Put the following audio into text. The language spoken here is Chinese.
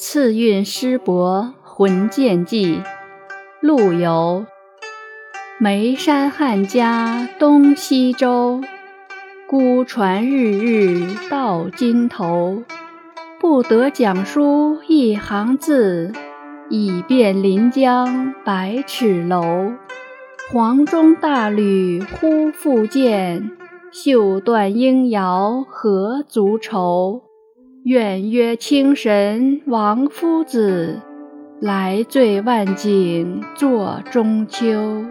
次韵诗帛魂见记，陆游。眉山汉家东西洲，孤船日日到津头。不得讲书一行字，已遍临江百尺楼。黄钟大吕忽复见，绣断应遥何足愁。远约清神王夫子，来醉万景作中秋。